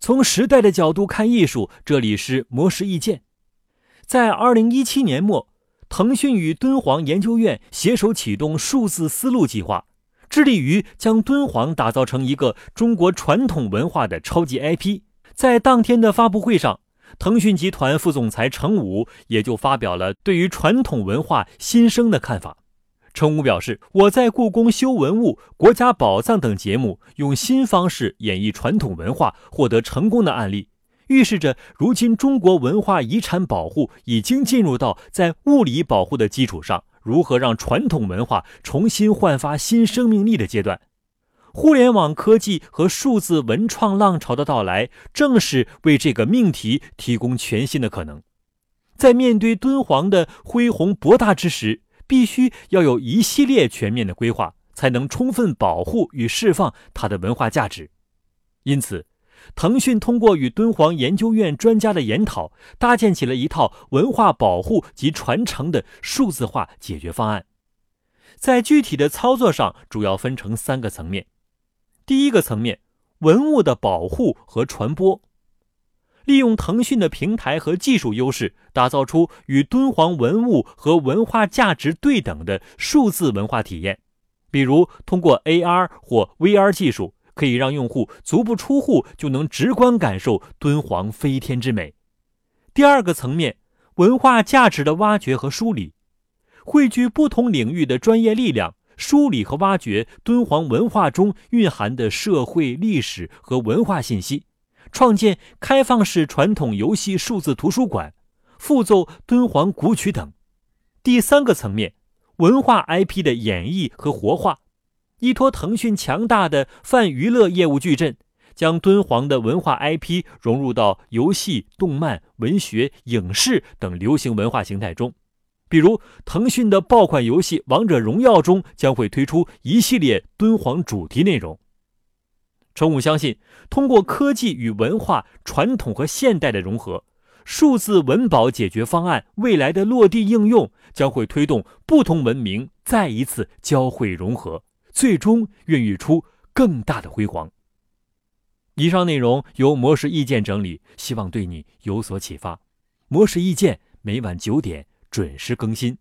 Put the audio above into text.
从时代的角度看艺术，这里是魔石意见。在二零一七年末，腾讯与敦煌研究院携手启动数字丝路计划，致力于将敦煌打造成一个中国传统文化的超级 IP。在当天的发布会上，腾讯集团副总裁程武也就发表了对于传统文化新生的看法。陈武表示：“我在故宫修文物、国家宝藏等节目，用新方式演绎传统文化，获得成功的案例，预示着如今中国文化遗产保护已经进入到在物理保护的基础上，如何让传统文化重新焕发新生命力的阶段。互联网科技和数字文创浪潮的到来，正是为这个命题提供全新的可能。在面对敦煌的恢宏博大之时。”必须要有一系列全面的规划，才能充分保护与释放它的文化价值。因此，腾讯通过与敦煌研究院专家的研讨，搭建起了一套文化保护及传承的数字化解决方案。在具体的操作上，主要分成三个层面。第一个层面，文物的保护和传播。利用腾讯的平台和技术优势，打造出与敦煌文物和文化价值对等的数字文化体验。比如，通过 AR 或 VR 技术，可以让用户足不出户就能直观感受敦煌飞天之美。第二个层面，文化价值的挖掘和梳理，汇聚不同领域的专业力量，梳理和挖掘敦煌文化中蕴含的社会历史和文化信息。创建开放式传统游戏数字图书馆，复奏敦煌古曲等。第三个层面，文化 IP 的演绎和活化，依托腾讯强大的泛娱乐业务矩阵，将敦煌的文化 IP 融入到游戏、动漫、文学、影视等流行文化形态中。比如，腾讯的爆款游戏《王者荣耀》中将会推出一系列敦煌主题内容。程武相信，通过科技与文化、传统和现代的融合，数字文保解决方案未来的落地应用，将会推动不同文明再一次交汇融合，最终孕育出更大的辉煌。以上内容由模式意见整理，希望对你有所启发。模式意见每晚九点准时更新。